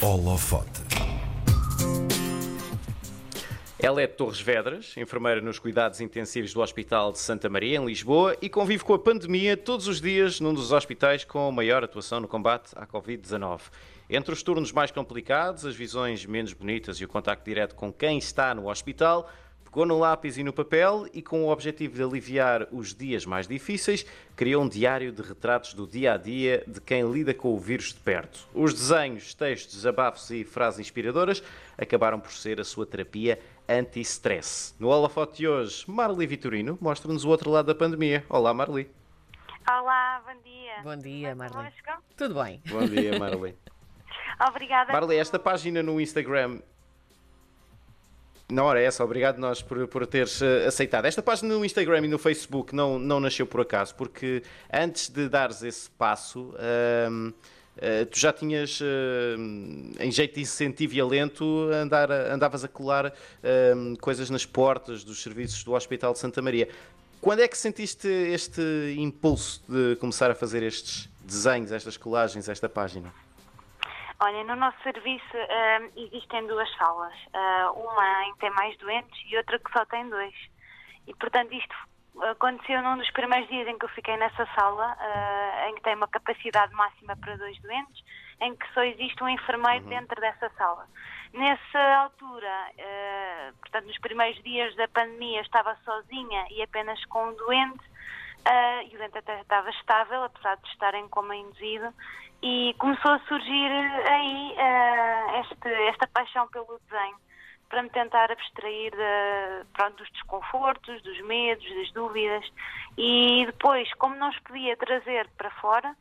Holofote. Ela é de Torres Vedras, enfermeira nos cuidados intensivos do Hospital de Santa Maria, em Lisboa, e convive com a pandemia todos os dias num dos hospitais com maior atuação no combate à Covid-19. Entre os turnos mais complicados, as visões menos bonitas e o contacto direto com quem está no hospital, Pegou no lápis e no papel e, com o objetivo de aliviar os dias mais difíceis, criou um diário de retratos do dia a dia de quem lida com o vírus de perto. Os desenhos, textos, desabafos e frases inspiradoras acabaram por ser a sua terapia anti-stress. No holofote de hoje, Marli Vitorino mostra-nos o outro lado da pandemia. Olá, Marli. Olá, bom dia. Bom dia, bem Marli. Tudo bem. Bom dia, Marli. Obrigada. Marli, esta página no Instagram. Não, ora, é essa. Obrigado nós por, por teres eh, aceitado. Esta página no Instagram e no Facebook não, não nasceu por acaso, porque antes de dares esse passo, eh, tu já tinhas, ahm, em jeito de incentivo e alento, andar, andavas a colar ahm, coisas nas portas dos serviços do Hospital de Santa Maria. Quando é que sentiste este impulso de começar a fazer estes desenhos, estas colagens, esta página? Olha, no nosso serviço ahm, existem duas salas. Ah, uma em que tem mais doentes e outra que só tem dois. E, portanto, isto aconteceu num dos primeiros dias em que eu fiquei nessa sala, ah, em que tem uma capacidade máxima para dois doentes, em que só existe um enfermeiro dentro dessa sala. Nessa altura, ah, portanto, nos primeiros dias da pandemia, estava sozinha e apenas com um doente. Ah, e o doente até estava estável, apesar de estar em coma induzido, e começou a surgir aí ah, este- esta paixão pelo desenho, para me tentar abstrair de- pronto, dos desconfortos, dos medos, das dúvidas, e depois, como não os podia trazer para fora,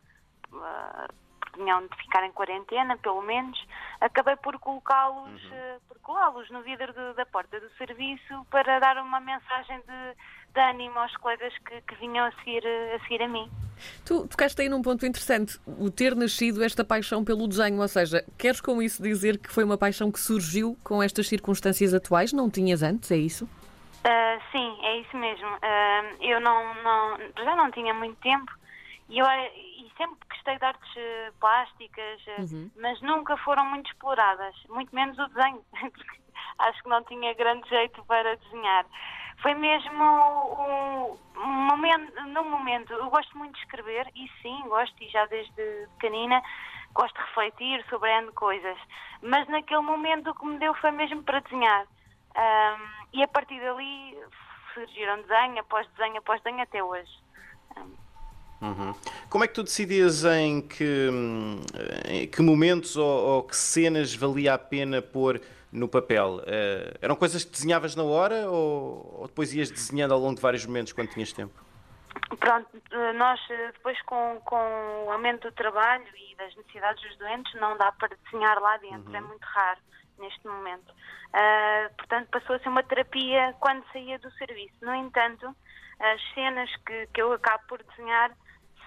porque tinham de ficar em quarentena, pelo menos, acabei por colocá-los por colá-los no vidro do- da porta do serviço para dar uma mensagem de, de ânimo aos colegas que, que vinham a seguir, eh, a seguir a mim. Tu tocaste aí num ponto interessante, o ter nascido esta paixão pelo desenho, ou seja, queres com isso dizer que foi uma paixão que surgiu com estas circunstâncias atuais? Não tinhas antes, é isso? Ah, sim, é isso mesmo. Ah, eu não, não, já não tinha muito tempo e, eu, e sempre gostei de artes eh, plásticas, eh, mas nunca foram muito exploradas, muito menos o desenho, acho que não tinha grande jeito para desenhar. Foi mesmo um, um momento, num momento, eu gosto muito de escrever e sim, gosto e já desde pequenina gosto de refletir sobre N coisas, mas naquele momento o que me deu foi mesmo para desenhar. Ahm, e a partir dali surgiram desenho após desenho após desenho até hoje. Uhum. Como é que tu decidias em que, em que momentos ou, ou que cenas valia a pena pôr no papel? Eh, eram coisas que desenhavas na hora ou, ou depois ias desenhando ao longo de vários momentos quando tinhas tempo? Pronto, eh, nós eh, depois com, com o aumento do trabalho e das necessidades dos doentes não dá para desenhar lá dentro, é muito raro neste momento. Ah, portanto, passou a ser uma terapia quando saía do serviço. No entanto, as cenas que, que eu acabo por desenhar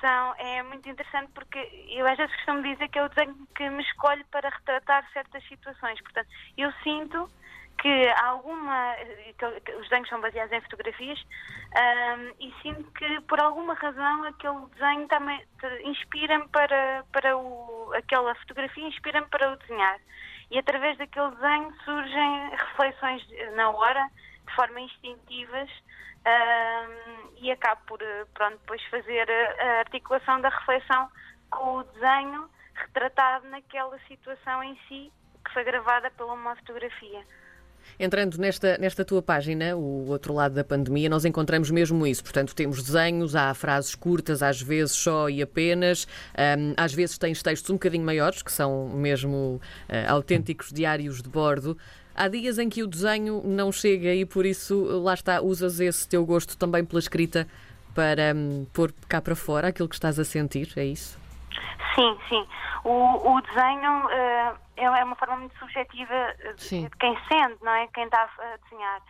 é muito interessante porque eu às vezes costumo dizer que é o desenho que me escolhe para retratar certas situações. Portanto, eu sinto que há alguma. que- os desenhos são baseados em fotografias ahm, e sinto que por alguma razão aquele desenho também inspira-me para, para o. aquela fotografia inspira-me para o desenhar. E através daquele desenho surgem reflexões na hora, de forma instintivas, ahm, e acabo por eh, pronto, depois fazer a a articulação da reflexão com o desenho retratado naquela situação em si, que foi gravada pela uma fotografia. Entrando nesta, nesta tua página, o outro lado da pandemia, nós encontramos mesmo isso. Portanto, temos desenhos, há frases curtas, às vezes só e apenas, hum, às vezes tens textos um bocadinho maiores, que são mesmo ah, autênticos diários de bordo. Há dias em que o desenho não chega e por isso, lá está, usas esse teu gosto também pela escrita para hum, pôr cá para fora aquilo que estás a sentir, é isso? Sim, sim. O, o desenho eh, é uma forma muito subjetiva eh, de Sim. de quem sente, não é? Quem está a desenhar.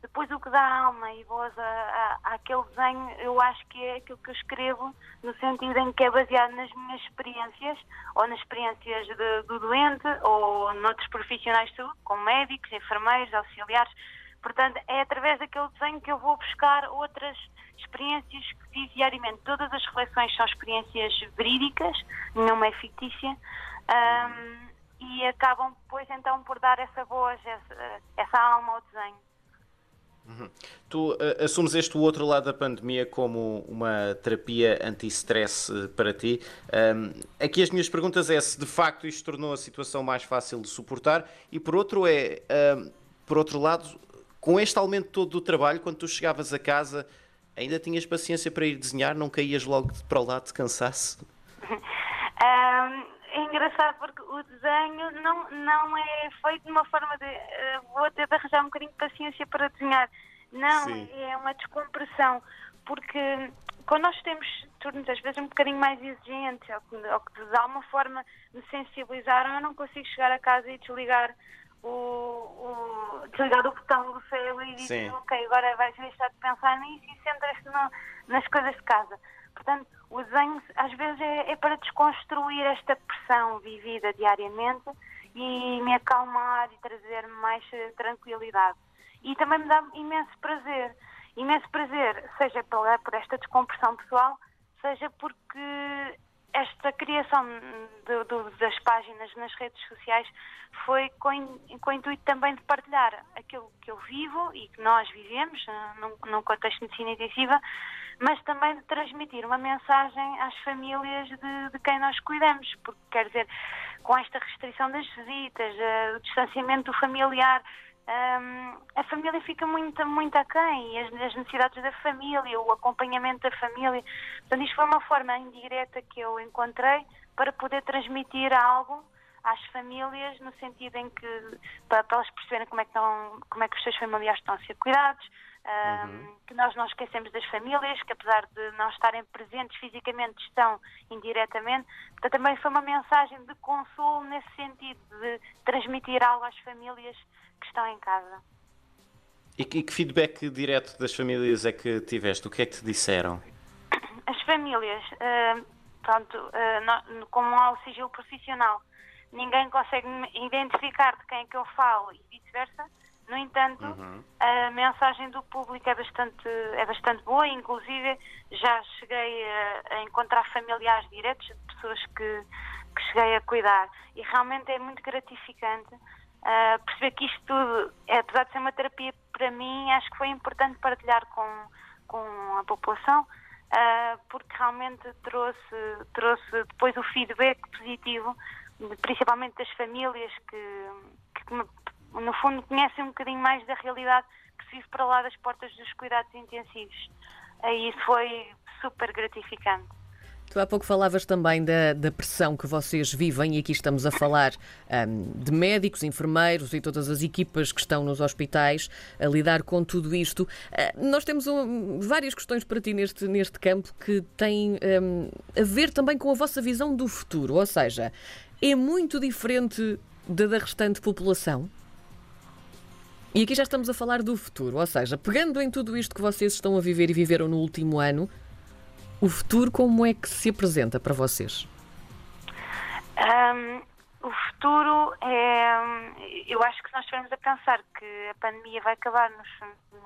Depois o que dá alma e voz a, a- àquele desenho, eu acho que é aquilo que eu escrevo, no sentido em que é baseado nas minhas experiências, ou nas experiências de- do doente, ou noutros profissionais de saúde, como médicos, enfermeiros, auxiliares. Portanto, é através daquele desenho que eu vou buscar outras experiências que vivo diariamente. Todas as reflexões são experiências verídicas, nenhuma é fictícia. Ahm, e acabam depois então por dar essa voz, essa, essa alma ao desenho. Uhum. Tu uh, assumes este outro lado da pandemia como uma terapia anti-stress uh, para ti. Um, aqui as minhas perguntas é se de facto isto tornou a situação mais fácil de suportar e por outro é, um, por outro lado, com este aumento todo do trabalho, quando tu chegavas a casa, ainda tinhas paciência para ir desenhar, não caías logo para o lado de cansaço? um é engraçado porque o desenho não, não é feito de uma forma de uh, vou ter de arranjar um bocadinho de paciência para desenhar. Não, Sim. é uma descompressão. Porque quando nós temos turnos às vezes um bocadinho mais exigentes, ou que, ou que de alguma forma me sensibilizaram, eu não consigo chegar a casa e desligar o, o, desligar o botão do céu e dizer, ok, agora vais deixar de pensar nisso e centras-te nas coisas de casa. Portanto, o desenho às vezes é, é, para desconstruir esta pressão vivida diariamente e me acalmar e trazer mais eh, tranquilidade. E também me dá imenso prazer. Imenso prazer, seja pela, por esta descompressão pessoal, seja porque esta criação das páginas nas redes sociais foi com, com o intuito também de partilhar aquilo que eu vivo e que nós vivemos eh, num, num contexto de medicina intensiva, mas também de transmitir uma mensagem às famílias de, de quem nós cuidamos, porque quer dizer, com esta restrição das visitas, uh, o distanciamento familiar, um, a família fica muito, muito aquém, as, as, necessidades da família, o acompanhamento da família. Portanto, isto foi uma forma indireta que eu encontrei para poder transmitir algo às famílias, no sentido em que, para, para elas perceberem como é, que estão, como é que os seus familiares estão a ser cuidados, uhum. que nós não esquecemos das famílias, que apesar de não estarem presentes fisicamente, estão indiretamente. Portanto, também foi uma mensagem de consolo nesse sentido, de transmitir algo às famílias que estão em casa. E que, que feedback direto das famílias é que tiveste? O que é que te disseram? As famílias, uh, pronto, uh, como há o sigilo profissional, ninguém consegue identificar de quem é que eu falo e vice-versa. No entanto, uhum. a mensagem do público é bastante, é bastante boa, inclusive já cheguei a, a encontrar familiares diretos de pessoas que, que cheguei a cuidar e realmente é muito gratificante uh, perceber que isto tudo, é, apesar de ser uma terapia para mim, acho que foi importante partilhar com, com a população, uh, porque realmente trouxe, trouxe depois o feedback positivo, principalmente das famílias que, que no fundo, conhecem um bocadinho mais da realidade que se vive para lá das portas dos cuidados intensivos. E isso foi super gratificante. Tu há pouco falavas também da, da, pressão que vocês vivem, e aqui estamos a falar um, de médicos, enfermeiros e todas as equipas que estão nos hospitais a lidar com tudo isto. Uh, nós temos um, várias questões para ti neste, neste campo que têm um, a ver também com a vossa visão do futuro, ou seja, é muito diferente da da restante população? E aqui já estamos a falar do futuro, ou seja, pegando em tudo isto que vocês estão a viver e viveram no último ano, o futuro como é que se apresenta para vocês? Um, o futuro é. Eu acho que nós estivermos a pensar que a pandemia vai acabar-nos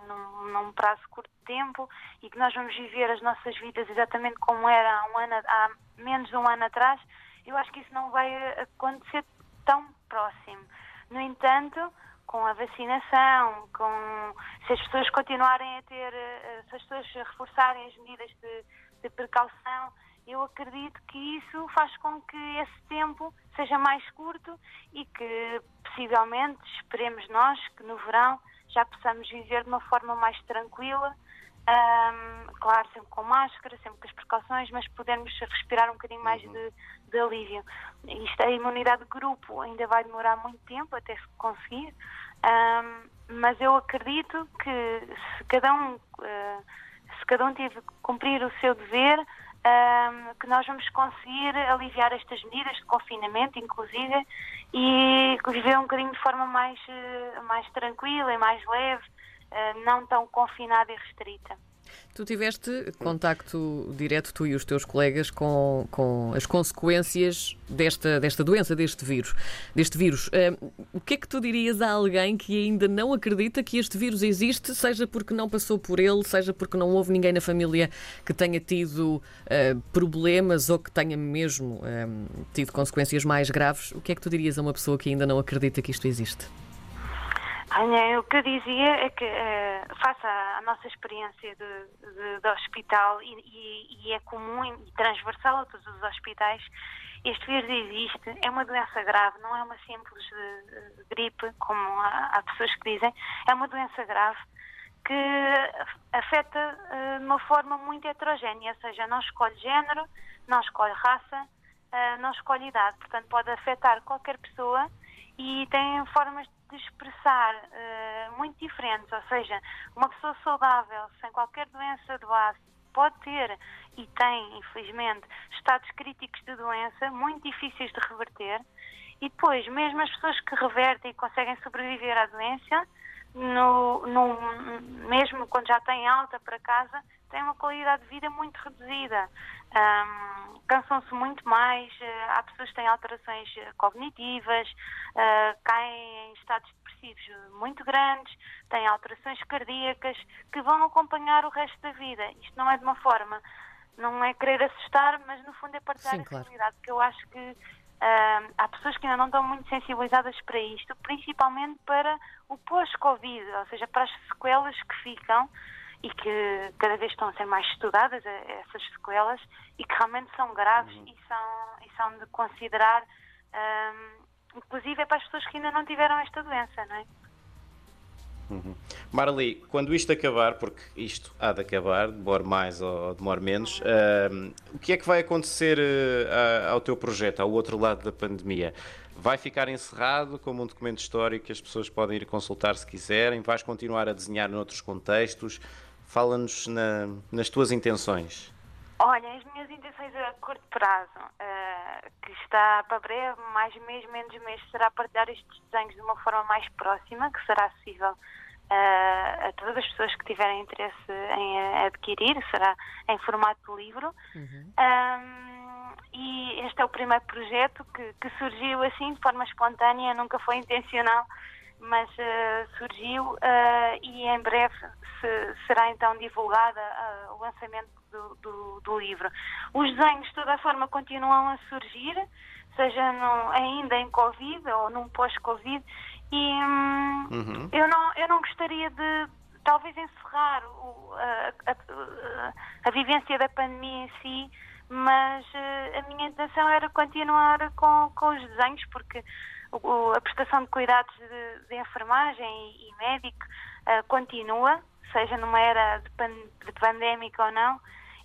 num, num, prazo curto de tempo e que nós vamos viver as nossas vidas exatamente como era há, um ano, há menos de um ano atrás, eu acho que isso não vai acontecer tão próximo. No entanto, com a vacinação, com se as pessoas continuarem a ter, eh, se as pessoas reforçarem as medidas de, de precaução, eu acredito que isso faz com que esse tempo seja mais curto e que possivelmente, esperemos nós, que no verão já possamos viver de uma forma mais tranquila, um, claro, sempre com máscara, sempre com as precauções, mas podermos respirar um bocadinho mais uhum. de, de alívio. Isto, a imunidade de grupo ainda vai demorar muito tempo até se conseguir, um, mas eu acredito que se cada um, uh, se cada um tiver cumprir o seu dever, um, que nós vamos conseguir aliviar estas medidas de confinamento, inclusive, e viver um bocadinho de forma mais, uh, mais tranquila e mais leve, não tão confinada e restrita. Tu tiveste contacto direto, tu e os teus colegas, com, com as consequências desta, desta doença, deste vírus. Deste vírus. Uh, o que é que tu dirias a alguém que ainda não acredita que este vírus existe, seja porque não passou por ele, seja porque não houve ninguém na família que tenha tido uh, problemas ou que tenha mesmo uh, tido consequências mais graves? O que é que tu dirias a uma pessoa que ainda não acredita que isto existe? Olha, o que eu dizia é que, uh, face à, nossa experiência de, de, de hospital, e, e, e, é comum e transversal a todos os hospitais, este vírus existe, é uma doença grave, não é uma simples de, de gripe, como há, há, pessoas que dizem, é uma doença grave que afeta uh, de uma forma muito heterogénea, ou seja, não escolhe género, não escolhe raça, não escolhe idade, portanto pode afetar qualquer pessoa e tem formas de expressar uh, muito diferentes, ou seja, uma pessoa saudável, sem qualquer doença de base, pode ter e tem, infelizmente, estados críticos de doença muito difíceis de reverter. E depois, mesmo as pessoas que revertem e conseguem sobreviver à doença, no, no, mesmo quando já têm alta para casa, têm uma qualidade de vida muito reduzida. Um, Cansam-se muito mais, uh, há pessoas que têm alterações eh, cognitivas, uh, caem em estados depressivos muito grandes, têm alterações cardíacas que vão acompanhar o resto da vida. Isto não é de uma forma, não é querer assustar, mas no fundo é partilhar Sim, a claro. realidade, porque eu acho que uh, há pessoas que ainda não estão muito sensibilizadas para isto, principalmente para o pós-Covid, ou seja, para as sequelas que ficam e que cada vez estão a ser mais estudadas, eh, essas sequelas, e que realmente são graves uhum. e, são, e são de considerar, um, inclusive é para as pessoas que ainda não tiveram esta doença, não é? Uhum. Marli, quando isto acabar, porque isto há de acabar, demora mais ou demora menos, uh, o que é que vai acontecer uh, ao teu projeto, ao outro lado da pandemia? Vai ficar encerrado como um documento histórico que as pessoas podem ir consultar se quiserem? Vais continuar a desenhar noutros contextos? Fala-nos na, nas tuas intenções. Olha, as minhas intenções a curto prazo, uh, que está para breve, mais mês, menos mês, será partilhar estes desenhos de uma forma mais próxima, que será acessível a todas as pessoas que tiverem interesse em adquirir, será em formato de livro. Uhum. Um, e este é o primeiro projeto que, que surgiu assim, de forma espontânea, nunca foi intencional mas uh, surgiu uh, e em breve se, será então divulgada uh, o lançamento do, do, do, livro. Os desenhos, de toda a forma, continuam a surgir, seja no, ainda em Covid ou num pós-Covid, e hum, uhum. eu, não, eu não gostaria de talvez encerrar o, a, a, a, vivência da pandemia em si, mas a minha intenção era continuar com, com os desenhos, porque a prestação de cuidados de, de enfermagem e, e médico uh, continua, seja numa era de, pan, de, pandémica ou não,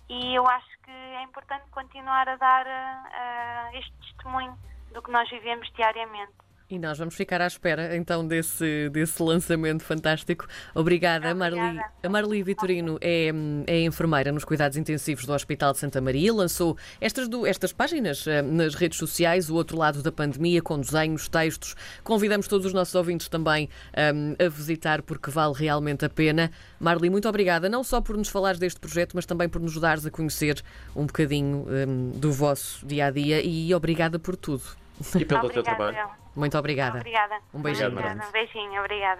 e eu acho que é importante continuar a dar uh, este testemunho do que nós vivemos diariamente. E nós vamos ficar à espera então desse, desse lançamento fantástico. Obrigada, Obrigada. Marli. A Marli Vitorino é, é enfermeira nos cuidados intensivos do Hospital de Santa Maria. Lançou estas, do, estas páginas eh, nas redes sociais, o outro lado da pandemia, com desenhos, textos. Convidamos todos os nossos ouvintes também um, a visitar, porque vale realmente a pena. Marli, muito obrigada, não só por nos falares deste projeto, mas também por nos ajudares a conhecer um bocadinho um, do vosso dia a dia e obrigada por tudo. E pelo teu trabalho. Muito obrigada. Obrigada. Um beijinho. Obrigada. Um beijinho, obrigada.